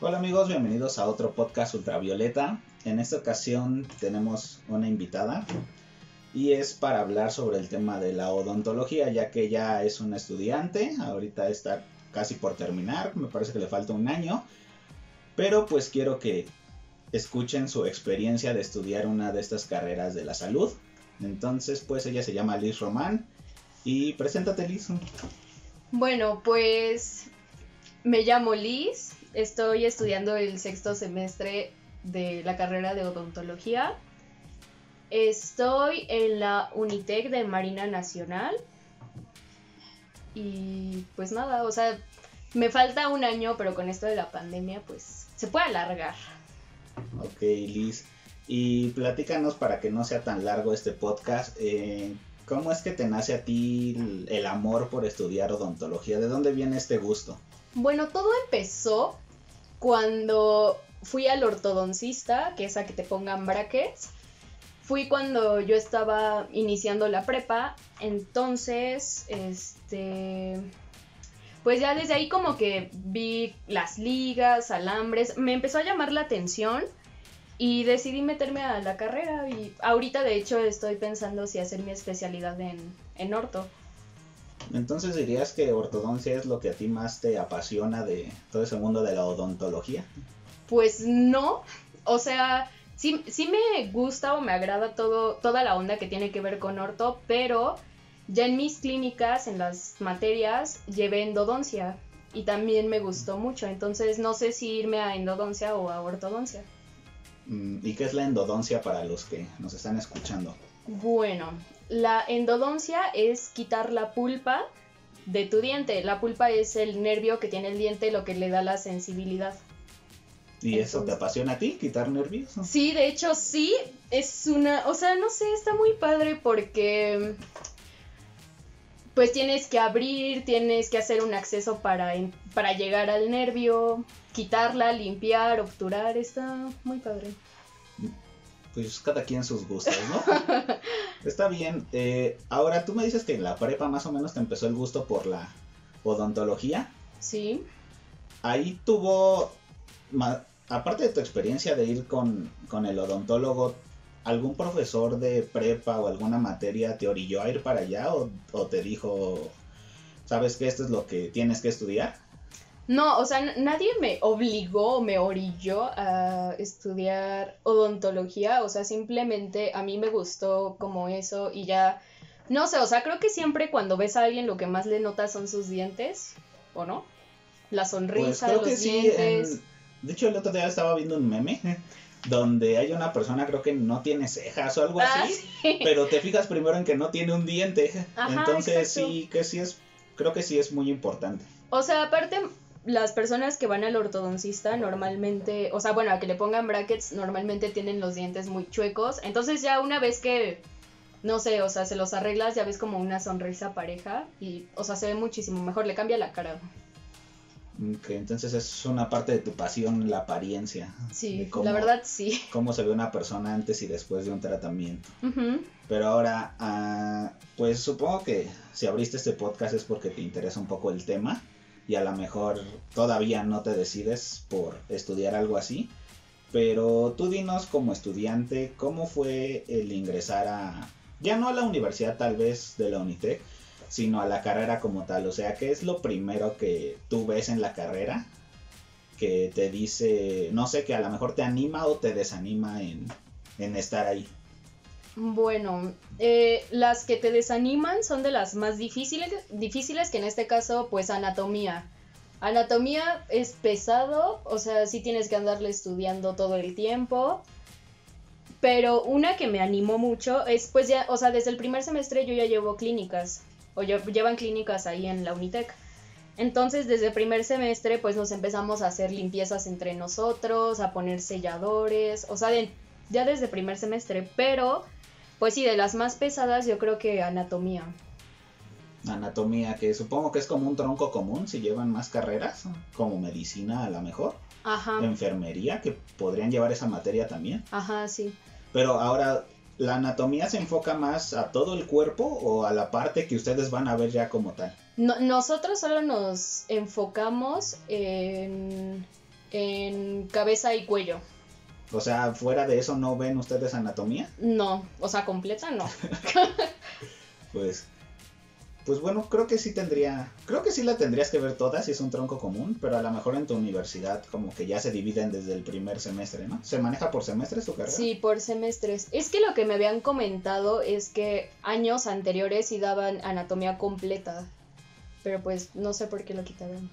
Hola amigos, bienvenidos a otro podcast ultravioleta. En esta ocasión tenemos una invitada y es para hablar sobre el tema de la odontología, ya que ella es una estudiante, ahorita está casi por terminar, me parece que le falta un año, pero pues quiero que escuchen su experiencia de estudiar una de estas carreras de la salud. Entonces, pues ella se llama Liz Román y preséntate Liz. Bueno, pues me llamo Liz, estoy estudiando el sexto semestre de la carrera de odontología. Estoy en la Unitec de Marina Nacional. Y pues nada, o sea, me falta un año, pero con esto de la pandemia, pues se puede alargar. Ok, Liz. Y platícanos para que no sea tan largo este podcast. Eh, ¿Cómo es que te nace a ti el amor por estudiar odontología? ¿De dónde viene este gusto? Bueno, todo empezó cuando fui al ortodoncista, que es a que te pongan brackets. Fui cuando yo estaba iniciando la prepa, entonces, este, pues ya desde ahí como que vi las ligas, alambres, me empezó a llamar la atención y decidí meterme a la carrera y ahorita de hecho estoy pensando si hacer mi especialidad en, en orto. Entonces dirías que ortodoncia es lo que a ti más te apasiona de todo ese mundo de la odontología. Pues no, o sea, sí, sí me gusta o me agrada todo, toda la onda que tiene que ver con orto, pero ya en mis clínicas, en las materias, llevé endodoncia y también me gustó mucho, entonces no sé si irme a endodoncia o a ortodoncia. Mm, ¿Y qué es la endodoncia para los que nos están escuchando? Bueno, la endodoncia es quitar la pulpa de tu diente. La pulpa es el nervio que tiene el diente, lo que le da la sensibilidad. ¿Y eso te apasiona a ti, quitar nervios? Sí, de hecho sí, es una, o sea, no sé, está muy padre porque pues tienes que abrir, tienes que hacer un acceso para, para llegar al nervio, quitarla, limpiar, obturar, está muy padre. Pues cada quien sus gustos, ¿no? está bien. Eh, ahora, tú me dices que en la prepa más o menos te empezó el gusto por la odontología. Sí. Ahí tuvo, aparte de tu experiencia de ir con, con el odontólogo, ¿algún profesor de prepa o alguna materia te orilló a ir para allá o, te dijo, sabes que esto es lo que tienes que estudiar? No, o sea, nadie me obligó o me orilló a estudiar odontología, o sea, simplemente a mí me gustó como eso y ya, no sé, o sea, creo que siempre cuando ves a alguien lo que más le notas son sus dientes, ¿o no? La sonrisa, pues los dientes. De hecho, el otro día estaba viendo un meme donde hay una persona creo que no tiene cejas o algo ah, así, pero te fijas primero en que no tiene un diente. Entonces sí que sí es creo que sí es muy importante. O sea, aparte las personas que van al ortodoncista normalmente, o sea, bueno, a que le pongan brackets normalmente tienen los dientes muy chuecos, entonces ya una vez que no sé, o sea, se los arreglas, ya ves como una sonrisa pareja y, o sea, se ve muchísimo mejor, le cambia la cara. Ok, entonces es una parte de tu pasión, la apariencia. Sí, la verdad sí. Cómo se ve una persona antes y después de un tratamiento. Pero ahora, ah, pues supongo que si abriste este podcast es porque te interesa un poco el tema y a lo mejor todavía no te decides por estudiar algo así. Pero tú dinos como estudiante, ¿cómo fue el ingresar a, ya no a la universidad tal vez de la Unitec, sino a la carrera como tal. O sea, ¿qué es lo primero que tú ves en la carrera que te dice, no sé, que a lo mejor te anima o te desanima en, estar ahí? Bueno, eh, las que te desaniman son de las más difíciles, difíciles que en este caso, pues anatomía. Anatomía es pesado, o sea, sí tienes que andarle estudiando todo el tiempo. Pero una que me animó mucho es, pues ya, o sea, desde el primer semestre yo ya llevo clínicas o llevan clínicas ahí en la Unitec. Entonces, desde el primer semestre, pues nos empezamos a hacer limpiezas entre nosotros, a poner selladores, o sea, ya desde primer semestre, pero, pues sí, de las más pesadas yo creo que anatomía. Anatomía, que supongo que es como un tronco común si llevan más carreras, como medicina a lo mejor. Ajá. Enfermería, que podrían llevar esa materia también. Ajá, sí. Pero ahora, ¿la anatomía se enfoca más a todo el cuerpo o a la parte que ustedes van a ver ya como tal? nosotros solo nos enfocamos en en cabeza y cuello. O sea, fuera de eso, ¿no ven ustedes anatomía? No, o sea, completa no. pues, pues bueno, creo que sí tendría, creo que sí la tendrías que ver toda si es un tronco común, pero a lo mejor en tu universidad como que ya se dividen desde el primer semestre, ¿no? ¿Se maneja por semestres tu carrera? Sí, por semestres. Es que lo que me habían comentado es que años anteriores sí daban anatomía completa, pero pues no sé por qué lo quitaron.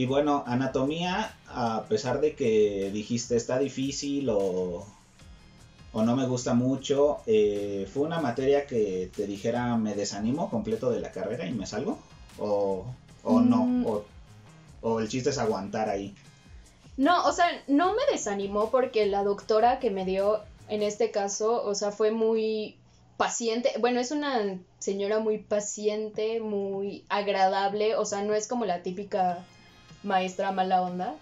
Y bueno, anatomía, a pesar de que dijiste está difícil o, o no me gusta mucho, eh, ¿fue una materia que te dijera me desanimo completo de la carrera y me salgo? ¿O, o no? Mm. O, ¿O el chiste es aguantar ahí? No, o sea, no me desanimó porque la doctora que me dio en este caso, o sea, fue muy paciente. Bueno, es una señora muy paciente, muy agradable, o sea, no es como la típica maestra mala onda.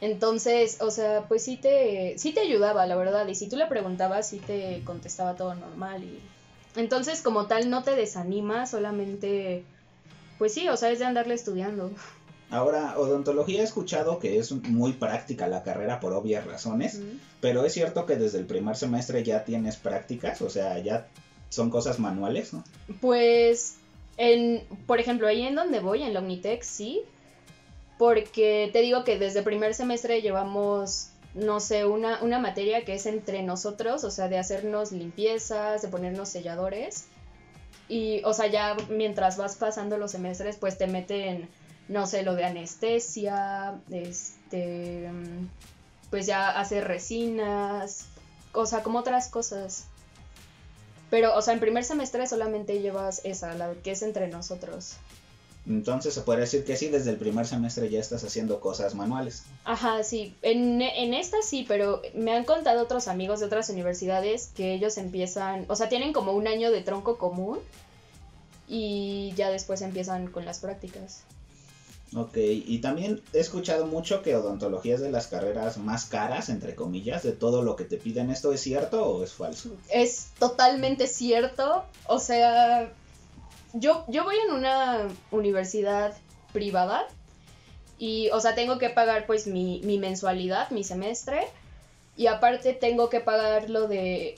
Entonces, o sea, pues sí te, sí te ayudaba, la verdad. Y si tú le preguntabas, sí te contestaba todo normal. Y... Entonces, como tal, no te desanima, solamente, pues sí, o sea, es de andarle estudiando. Ahora, odontología he escuchado que es muy práctica la carrera por obvias razones, pero es cierto que desde el primer semestre ya tienes prácticas, o sea, ya son cosas manuales, ¿no? Pues, en, por ejemplo, ahí en donde voy, en la Unitec, sí, porque te digo que desde primer semestre llevamos, no sé, una, una materia que es entre nosotros, o sea, de hacernos limpiezas, de ponernos selladores. Y, o sea, ya mientras vas pasando los semestres, pues te meten, no sé, lo de anestesia, este, pues ya hacer resinas, o sea, como otras cosas. Pero, o sea, en primer semestre solamente llevas esa, la que es entre nosotros. Entonces se puede decir que sí, desde el primer semestre ya estás haciendo cosas manuales. Ajá, sí. En, en esta sí, pero me han contado otros amigos de otras universidades que ellos empiezan, o sea, tienen como un año de tronco común y ya después empiezan con las prácticas. Ok, y también he escuchado mucho que odontología es de las carreras más caras, entre comillas, de todo lo que te piden. ¿Esto es cierto o es falso? Es totalmente cierto. O sea, yo, yo voy en una universidad privada y, o sea, tengo que pagar pues mi, mi mensualidad, mi semestre y aparte tengo que pagar lo de,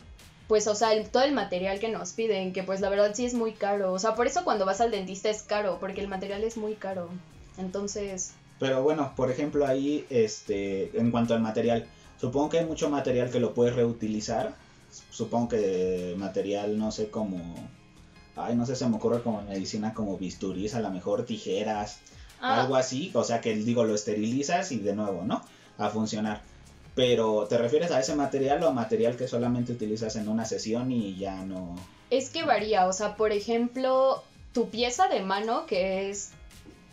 pues, o sea, todo el material que nos piden, que pues la verdad sí es muy caro. O sea, por eso cuando vas al dentista es caro, porque el material es muy caro. Entonces... Pero bueno, por ejemplo, ahí, este, en cuanto al material, supongo que hay mucho material que lo puedes reutilizar. Supongo que material, no sé, como ay, no sé, se me ocurre como medicina como bisturís, a lo mejor tijeras, ah. algo así, o sea que digo, lo esterilizas y de nuevo, ¿no? A funcionar. Pero ¿te refieres a ese material o a material que solamente utilizas en una sesión y ya no? Es que varía, o sea, por ejemplo, tu pieza de mano, que es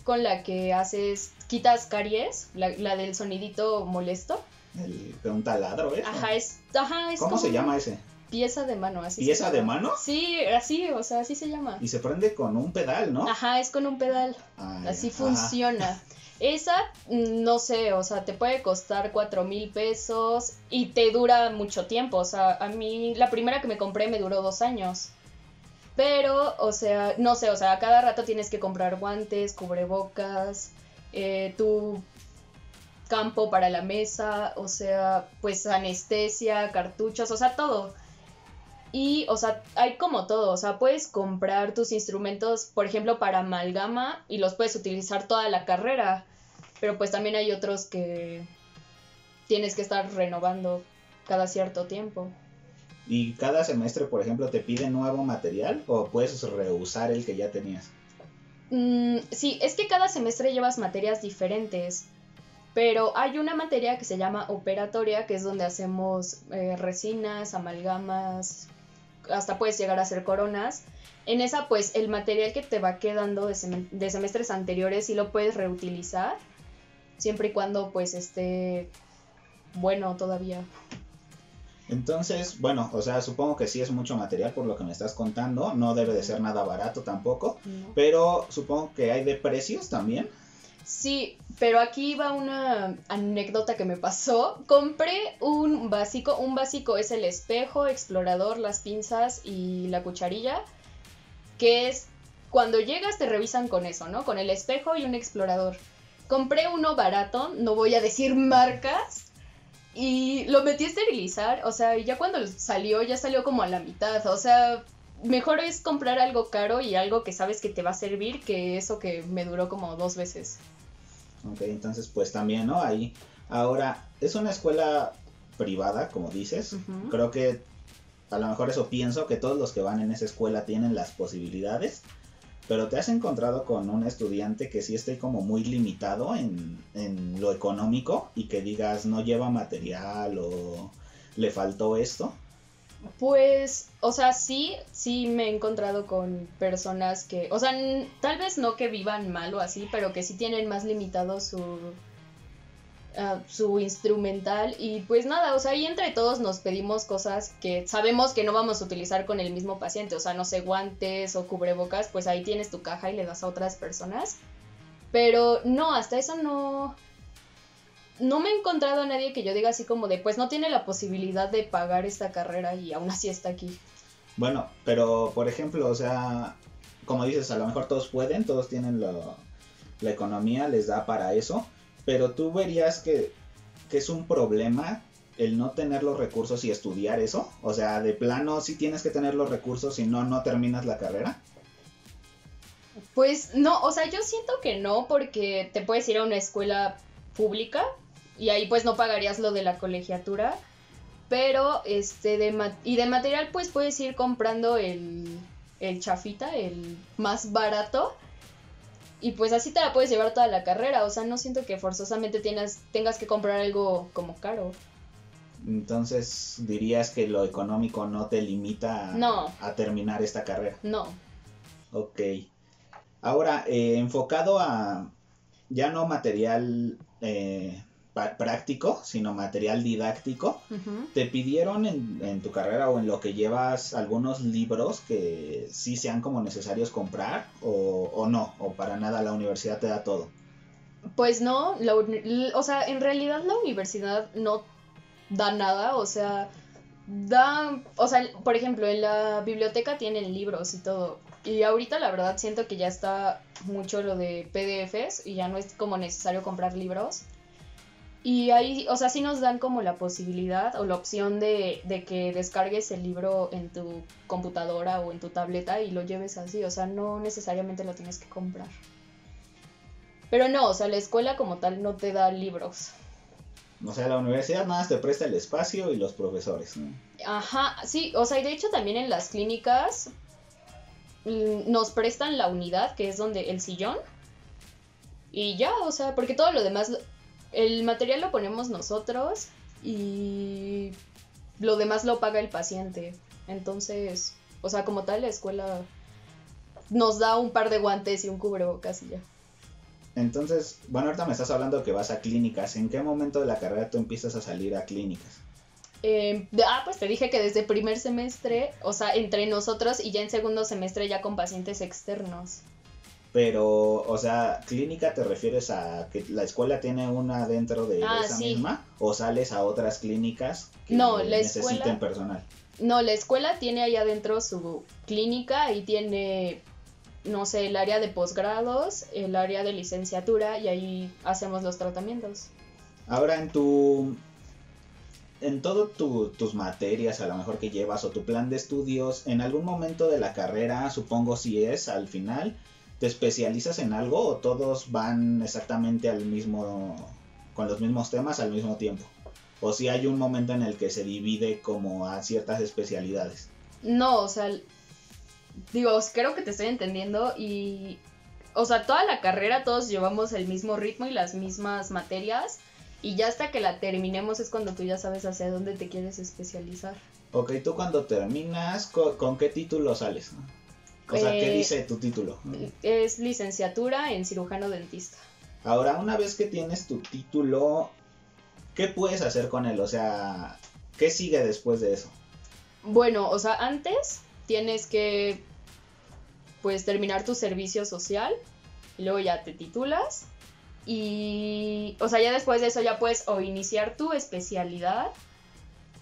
con la que haces, quitas caries, la, del sonidito molesto. El, un taladro, ¿eh? Ajá, es, ajá, es ¿Cómo se llama ese? Pieza de mano, así. ¿Pieza de mano? Sí, así, o sea, así se llama. Y se prende con un pedal, ¿no? Ajá, es con un pedal. Así funciona. Esa, mm, no sé, o sea, te puede costar cuatro mil pesos y te dura mucho tiempo. O sea, a mí la primera que me compré me duró dos años. Pero, o sea, no sé, o sea, a cada rato tienes que comprar guantes, cubrebocas, eh, tu campo para la mesa, o sea, pues anestesia, cartuchos, o sea, todo. Y, o sea, hay como todo, o sea, puedes comprar tus instrumentos, por ejemplo, para amalgama y los puedes utilizar toda la carrera, pero pues también hay otros que tienes que estar renovando cada cierto tiempo. ¿Y cada semestre, por ejemplo, te pide nuevo material o puedes reusar el que ya tenías? Mm, sí, es que cada semestre llevas materias diferentes, pero hay una materia que se llama operatoria, que es donde hacemos eh, resinas, amalgamas, hasta puedes llegar a hacer coronas. En esa, pues, el material que te va quedando de, semestres anteriores sí lo puedes reutilizar, siempre y cuando, pues, esté bueno todavía. Entonces, bueno, o sea, supongo que sí es mucho material por lo que me estás contando, no debe de ser nada barato tampoco, pero supongo que hay de precios también. Sí, pero aquí va una anécdota que me pasó. Compré un básico. Un básico es el espejo, explorador, las pinzas y la cucharilla. Que es cuando llegas te revisan con eso, ¿no? Con el espejo y un explorador. compré uno barato, no voy a decir marcas, y lo metí a esterilizar, o sea, ya cuando salió, ya salió como a la mitad, o sea, mejor es comprar algo caro y algo que sabes que te va a servir que eso que me duró como dos veces. Ok, entonces pues también, ¿no? Ahí, ahora, es una escuela privada, como dices, creo que a lo mejor eso pienso, que todos los que van en esa escuela tienen las posibilidades pero te has encontrado con un estudiante que sí esté como muy limitado en, en lo económico y que digas no lleva material o le faltó esto. Pues, o sea, sí, sí me he encontrado con personas que, o sea, tal vez no que vivan mal o así, pero que sí tienen más limitado su, su instrumental y pues nada, o sea, ahí entre todos nos pedimos cosas que sabemos que no vamos a utilizar con el mismo paciente, o sea, no sé, guantes o cubrebocas, pues ahí tienes tu caja y le das a otras personas. Pero no, hasta eso no no me he encontrado a nadie que yo diga así como de, pues no tiene la posibilidad de pagar esta carrera y aún así está aquí. Bueno, pero por ejemplo, o sea, como dices, a lo mejor todos pueden, todos tienen la economía, les da para eso, pero tú verías que, es un problema el no tener los recursos y estudiar eso. O sea, de plano sí tienes que tener los recursos, si no, no terminas la carrera. Pues no, o sea, yo siento que no, porque te puedes ir a una escuela pública y ahí pues no pagarías lo de la colegiatura. Pero, este, de y de material pues puedes ir comprando el, el chafita, el más barato y pues así te la puedes llevar toda la carrera, o sea, no siento que forzosamente tienes, tengas que comprar algo como caro. Entonces, dirías que lo económico no te limita a, terminar esta carrera. No. Ok. Ahora, eh, enfocado a ya no material eh, práctico, sino material didáctico. ¿Te pidieron en, tu carrera o en lo que llevas algunos libros que sí sean como necesarios comprar o, no? ¿O para nada la universidad te da todo? Pues no, o sea, en realidad la universidad no da nada, o sea, da, o sea, por ejemplo, en la biblioteca tienen libros y todo. Y ahorita la verdad siento que ya está mucho lo de PDFs y ya no es como necesario comprar libros. Y ahí, o sea, sí nos dan como la posibilidad o la opción de, que descargues el libro en tu computadora o en tu tableta y lo lleves así, o sea, no necesariamente lo tienes que comprar. Pero no, o sea, la escuela como tal no te da libros. O sea, la universidad nada más te presta el espacio y los profesores, ¿no? Ajá, sí, o sea, y de hecho también en las clínicas mm, nos prestan la unidad, que es donde el sillón. Y ya, o sea, porque todo lo demás el material lo ponemos nosotros y lo demás lo paga el paciente. Entonces, o sea, como tal, la escuela nos da un par de guantes y un cubrebocas y ya. Entonces, bueno, ahorita me estás hablando que vas a clínicas. ¿En qué momento de la carrera tú empiezas a salir a clínicas? Eh, ah, pues te dije que desde primer semestre, o sea, entre nosotros y ya en segundo semestre ya con pacientes externos. Pero, o sea, clínica te refieres a que la escuela tiene una dentro de ah, esa misma o sales a otras clínicas que no, necesiten personal. No, la escuela tiene ahí adentro su clínica y tiene, no sé, el área de posgrados, el área de licenciatura y ahí hacemos los tratamientos. Ahora en tu, en todo tus materias a lo mejor que llevas o tu plan de estudios, en algún momento de la carrera, supongo si es al final, ¿Te especializas en algo o todos van exactamente al mismo, con los mismos temas al mismo tiempo? ¿O si hay un momento en el que se divide como a ciertas especialidades? No, o sea, digo, creo que te estoy entendiendo y, o sea, toda la carrera todos llevamos el mismo ritmo y las mismas materias y ya hasta que la terminemos es cuando tú ya sabes hacia dónde te quieres especializar. Ok, tú cuando terminas, ¿con, qué título sales? O sea, ¿qué eh, dice tu título? Es licenciatura en cirujano dentista. Ahora, una vez que tienes tu título, ¿qué puedes hacer con él? O sea, ¿qué sigue después de eso? Bueno, o sea, antes tienes que pues terminar tu servicio social y luego ya te titulas y o sea, ya después de eso ya puedes o iniciar tu especialidad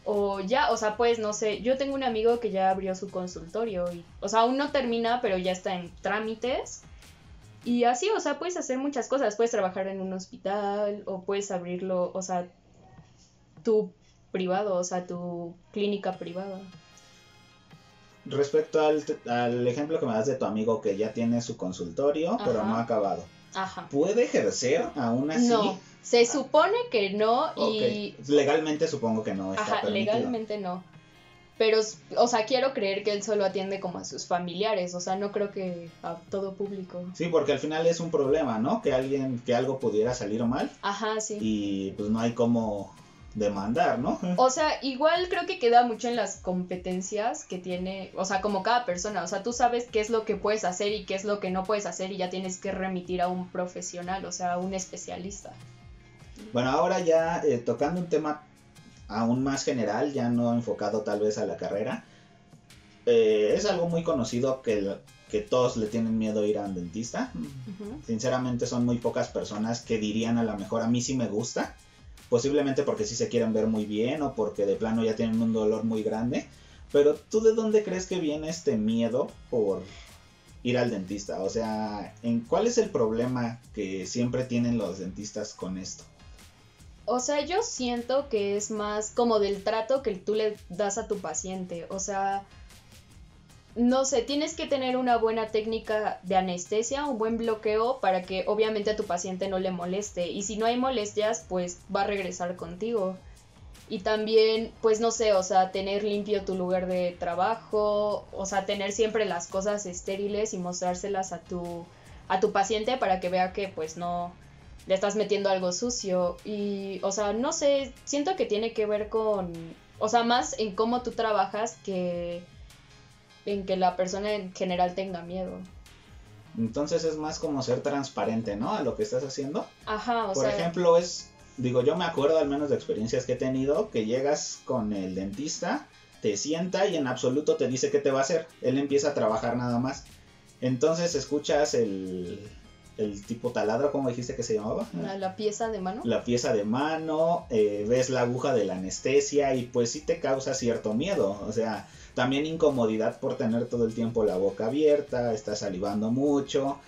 o ya, o sea, pues no sé, yo tengo un amigo que ya abrió su consultorio y, o sea, aún no termina, pero ya está en trámites. Y así, o sea, puedes hacer muchas cosas. Puedes trabajar en un hospital o puedes abrirlo, o sea, tu privado, o sea, tu clínica privada. Respecto al, ejemplo que me das de tu amigo que ya tiene su consultorio, pero no ha acabado. Ajá. ¿Puede ejercer aún así? No, se supone que no y... Legalmente supongo que no está Ajá, legalmente no. Pero, o sea, quiero creer que él solo atiende como a sus familiares, o sea, no creo que a todo público. Sí, porque al final es un problema, ¿no? Que alguien, que algo pudiera salir mal. Ajá, sí. Y pues no hay como demandar, ¿no? O sea, igual creo que queda mucho en las competencias que tiene, o sea, como cada persona, o sea, tú sabes qué es lo que puedes hacer y qué es lo que no puedes hacer y ya tienes que remitir a un profesional, o sea, a un especialista. Bueno, ahora ya eh, tocando un tema aún más general, ya no enfocado tal vez a la carrera. Eh, es algo muy conocido que, que, todos le tienen miedo a ir a un dentista. Sinceramente son muy pocas personas que dirían a lo mejor a mí sí me gusta. Posiblemente porque sí se quieren ver muy bien o porque de plano ya tienen un dolor muy grande. Pero tú de dónde crees que viene este miedo por ir al dentista? O sea, ¿en cuál es el problema que siempre tienen los dentistas con esto? O sea, yo siento que es más como del trato que tú le das a tu paciente. O sea, no sé, tienes que tener una buena técnica de anestesia, un buen bloqueo para que obviamente a tu paciente no le moleste. Y si no hay molestias, pues va a regresar contigo. Y también, pues no sé, o sea, tener limpio tu lugar de trabajo, o sea, tener siempre las cosas estériles y mostrárselas a tu, a tu paciente para que vea que pues no, le estás metiendo algo sucio y, o sea, no sé, siento que tiene que ver con, o sea, más en cómo tú trabajas que en que la persona en general tenga miedo. Entonces es más como ser transparente, ¿no? A lo que estás haciendo. Ajá, o Por ejemplo, es, digo, yo me acuerdo al menos de experiencias que he tenido, que llegas con el dentista, te sienta y en absoluto te dice qué te va a hacer. Él empieza a trabajar nada más. Entonces escuchas el, el tipo taladro, como dijiste que se llamaba? La, pieza de mano. La pieza de mano, eh, ves la aguja de la anestesia y pues sí te causa cierto miedo, o sea, también incomodidad por tener todo el tiempo la boca abierta, estás salivando mucho,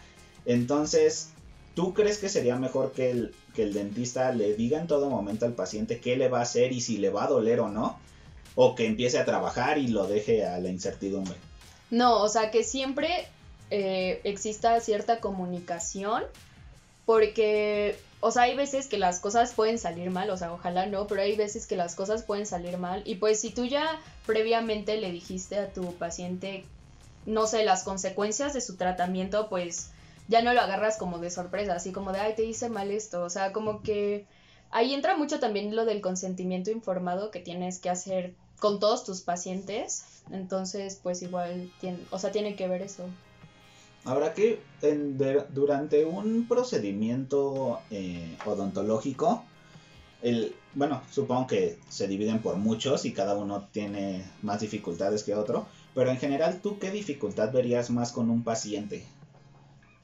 entonces, ¿tú crees que sería mejor que el, que el dentista le diga en todo momento al paciente qué le va a hacer y si le va a doler o no? ¿O que empiece a trabajar y lo deje a la incertidumbre? No, o sea, que siempre eh, exista cierta comunicación, porque, o sea, hay veces que las cosas pueden salir mal, o sea, ojalá no, pero hay veces que las cosas pueden salir mal, y pues si tú ya previamente le dijiste a tu paciente, no sé, las consecuencias de su tratamiento, pues ya no lo agarras como de sorpresa, así como de, ay, te hice mal esto, o sea, como que ahí entra mucho también lo del consentimiento informado que tienes que hacer con todos tus pacientes, entonces pues igual, tiene, o sea, tiene que ver eso. Ahora que durante un procedimiento eh, odontológico, el, bueno, supongo que se dividen por muchos y cada uno tiene más dificultades que otro, pero en general, ¿tú qué dificultad verías más con un paciente?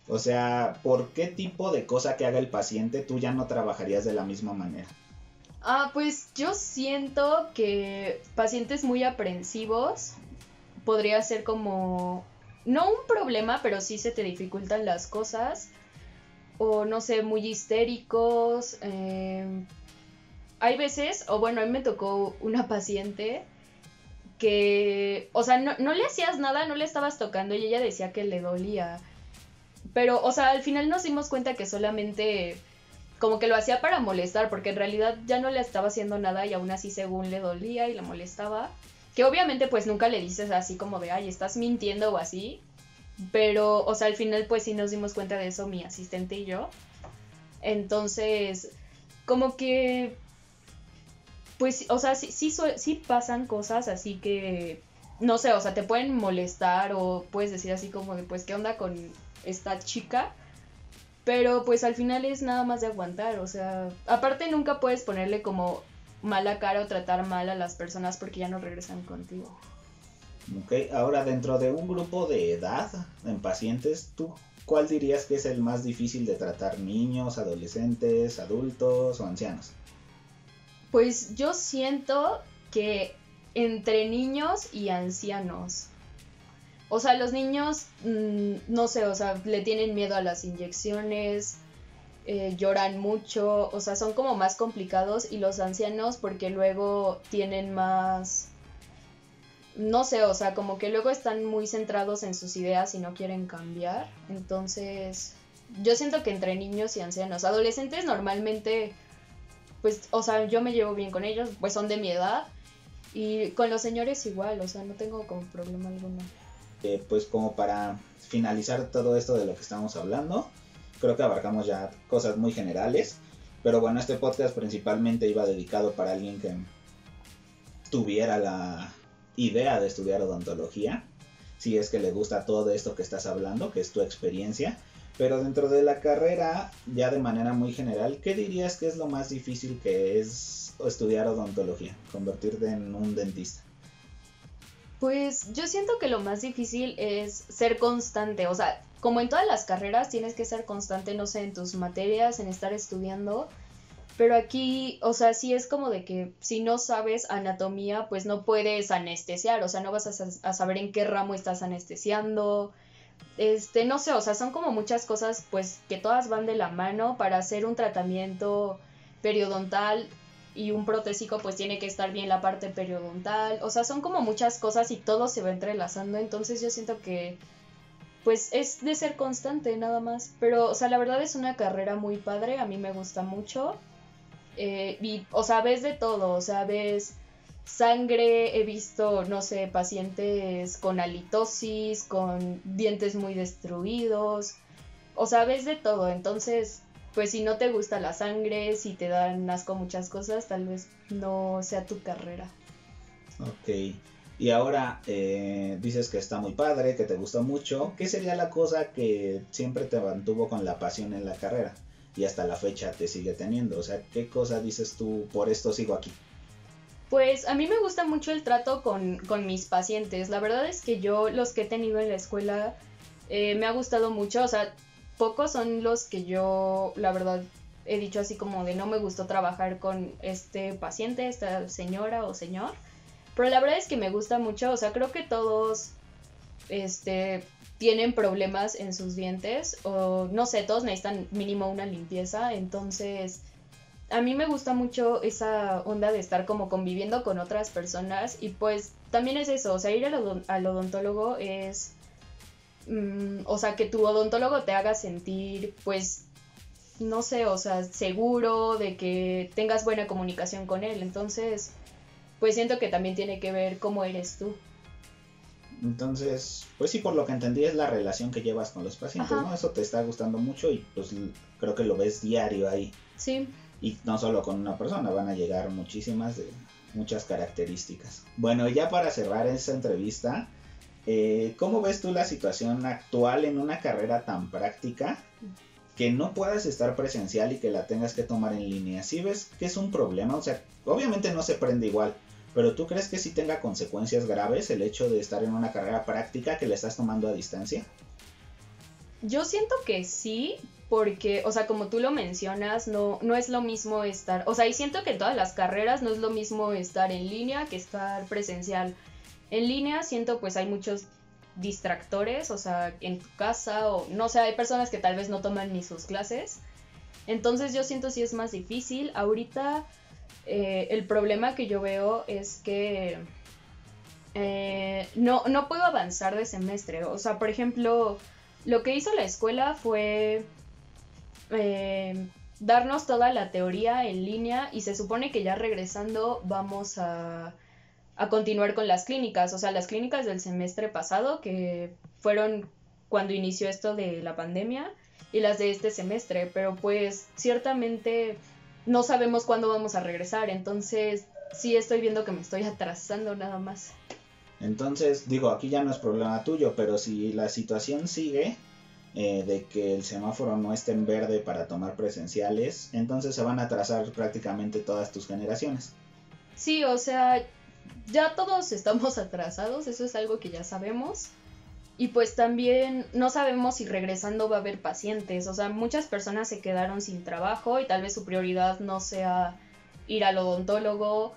O sea, ¿por qué tipo de cosa que haga el paciente tú ya no trabajarías de la misma manera? Ah, pues yo siento que pacientes muy aprensivos podría ser como no un problema, pero sí se te dificultan las cosas. O no sé, muy histéricos. Em, hay veces, o bueno, a mí me tocó una paciente que, o sea, no, no le hacías nada, no le estabas tocando y ella decía que le dolía. Pero, o sea, al final nos dimos cuenta que solamente como que lo hacía para molestar, porque en realidad ya no le estaba haciendo nada y aún así según le dolía y le molestaba. Que obviamente pues nunca le dices así como de, ay, estás mintiendo o así. Pero, o sea, al final pues sí nos dimos cuenta de eso mi asistente y yo. Entonces, como que, pues, o sea, sí, sí, sí pasan cosas así que, no sé, o sea, te pueden molestar o puedes decir así como de, pues, ¿qué onda con esta chica? Pero pues al final es nada más de aguantar, o sea, aparte nunca puedes ponerle como mala cara o tratar mal a las personas porque ya no regresan contigo. Ok, ahora dentro de un grupo de edad en pacientes, ¿tú cuál dirías que es el más difícil de tratar? ¿Niños, adolescentes, adultos o ancianos? Pues yo siento que entre niños y ancianos. o sea, los niños, mm, no sé, o sea, le tienen miedo a las inyecciones, eh, lloran mucho, o sea, son como más complicados y los ancianos porque luego tienen más, no sé, o sea, como que luego están muy centrados en sus ideas y no quieren cambiar. Entonces, yo siento que entre niños y ancianos, adolescentes normalmente, pues, o sea, yo me llevo bien con ellos, pues son de mi edad. Y con los señores igual, o sea, no tengo como problema alguno. Eh, pues como para finalizar todo esto de lo que estamos hablando, creo que abarcamos ya cosas muy generales. Pero bueno, este podcast principalmente iba dedicado para alguien que tuviera la idea de estudiar odontología. Si es que le gusta todo esto que estás hablando, que es tu experiencia. Pero dentro de la carrera, ya de manera muy general, ¿qué dirías que es lo más difícil que es estudiar odontología? Convertirte en un dentista. Pues yo siento que lo más difícil es ser constante, o sea, como en todas las carreras tienes que ser constante, no sé, en tus materias, en estar estudiando, pero aquí, o sea, sí es como de que si no sabes anatomía, pues no puedes anestesiar, o sea, no vas a, saber en qué ramo estás anestesiando, este, no sé, o sea, son como muchas cosas, pues, que todas van de la mano para hacer un tratamiento periodontal y un protésico pues tiene que estar bien la parte periodontal, o sea, son como muchas cosas y todo se va entrelazando, entonces yo siento que pues es de ser constante nada más, pero o sea, la verdad es una carrera muy padre, a mí me gusta mucho, eh, y o sea, ves de todo, o sea, ves sangre, he visto, no sé, pacientes con halitosis, con dientes muy destruidos, o sea, ves de todo, entonces pues si no te gusta la sangre, si te dan asco muchas cosas, tal vez no sea tu carrera. Ok. Y ahora eh, dices que está muy padre, que te gusta mucho. ¿Qué sería la cosa que siempre te mantuvo con la pasión en la carrera? Y hasta la fecha te sigue teniendo. O sea, ¿qué cosa dices tú, por esto sigo aquí? Pues a mí me gusta mucho el trato con, con mis pacientes. La verdad es que yo, los que he tenido en la escuela, eh, me ha gustado mucho. O sea, pocos son los que yo, la verdad, he dicho así como de no me gustó trabajar con este paciente, esta señora o señor. Pero la verdad es que me gusta mucho, o sea, creo que todos este tienen problemas en sus dientes o no sé, todos necesitan mínimo una limpieza, entonces a mí me gusta mucho esa onda de estar como conviviendo con otras personas y pues también es eso, o sea, ir al odontólogo es Mm, o sea, que tu odontólogo te haga sentir, pues, no sé, o sea, seguro de que tengas buena comunicación con él. Entonces, pues siento que también tiene que ver cómo eres tú. Entonces, pues sí, por lo que entendí es la relación que llevas con los pacientes, ¿no? Eso te está gustando mucho y pues creo que lo ves diario ahí. Sí. Y no solo con una persona, van a llegar muchísimas de muchas características. Bueno, ya para cerrar esta entrevista, eh, ¿Cómo ves tú la situación actual en una carrera tan práctica que no puedas estar presencial y que la tengas que tomar en línea? ¿Sí ves que es un problema? O sea, obviamente no se prende igual, pero ¿tú crees que sí tenga consecuencias graves el hecho de estar en una carrera práctica que la estás tomando a distancia? Yo siento que sí, porque, o sea, como tú lo mencionas, no, no es lo mismo estar, o sea, y siento que en todas las carreras no es lo mismo estar en línea que estar presencial. En línea siento pues hay muchos distractores, o sea, en tu casa o no sé, hay personas que tal vez no toman ni sus clases. Entonces yo siento si es más difícil. Ahorita eh, el problema que yo veo es que eh, no, no puedo avanzar de semestre. O sea, por ejemplo, lo que hizo la escuela fue eh, darnos toda la teoría en línea y se supone que ya regresando vamos a a continuar con las clínicas, o sea, las clínicas del semestre pasado, que fueron cuando inició esto de la pandemia, y las de este semestre, pero pues ciertamente no sabemos cuándo vamos a regresar, entonces sí estoy viendo que me estoy atrasando nada más. Entonces, digo, aquí ya no es problema tuyo, pero si la situación sigue eh, de que el semáforo no esté en verde para tomar presenciales, entonces se van a atrasar prácticamente todas tus generaciones. Sí, o sea, ya todos estamos atrasados, eso es algo que ya sabemos. Y pues también no sabemos si regresando va a haber pacientes. O sea, muchas personas se quedaron sin trabajo y tal vez su prioridad no sea ir al odontólogo.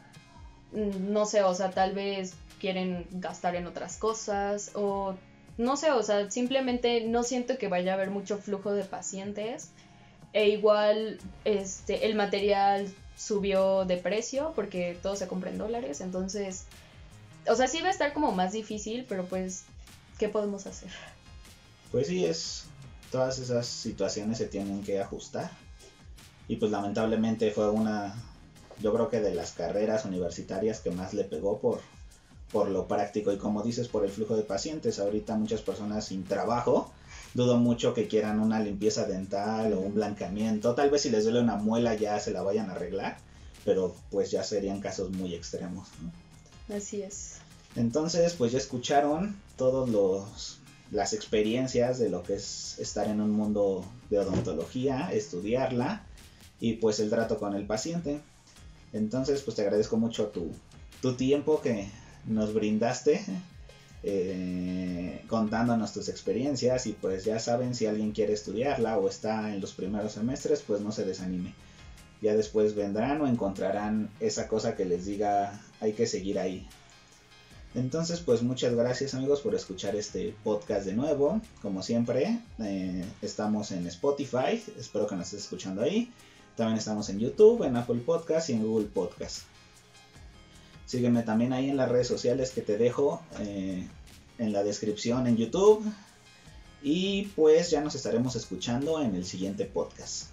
Mm, no sé, o sea, tal vez quieren gastar en otras cosas. O no sé, o sea, simplemente no siento que vaya a haber mucho flujo de pacientes. E igual, este, el material subió de precio porque todo se compra en dólares, entonces, o sea, sí va a estar como más difícil, pero pues, ¿qué podemos hacer? Pues sí, es, todas esas situaciones se tienen que ajustar. Y pues lamentablemente fue una, yo creo que de las carreras universitarias que más le pegó por, por lo práctico y como dices, por el flujo de pacientes. Ahorita muchas personas sin trabajo, dudo mucho que quieran una limpieza dental o un blanqueamiento. Tal vez si les duele una muela ya se la vayan a arreglar, pero pues ya serían casos muy extremos. Así es. Entonces, pues ya escucharon todos los las experiencias de lo que es estar en un mundo de odontología, estudiarla y pues el trato con el paciente. Entonces, pues te agradezco mucho tu, tu tiempo que nos brindaste eh, contándonos tus experiencias y pues ya saben si alguien quiere estudiarla o está en los primeros semestres, pues no se desanime. Ya después vendrán o encontrarán esa cosa que les diga hay que seguir ahí. Entonces, pues muchas gracias amigos por escuchar este podcast de nuevo. Como siempre, eh, estamos en Spotify, espero que nos estés escuchando ahí. También estamos en YouTube, en Apple Podcast y en Google Podcast. Sígueme también ahí en las redes sociales que te dejo eh, en la descripción en YouTube. Y pues ya nos estaremos escuchando en el siguiente podcast.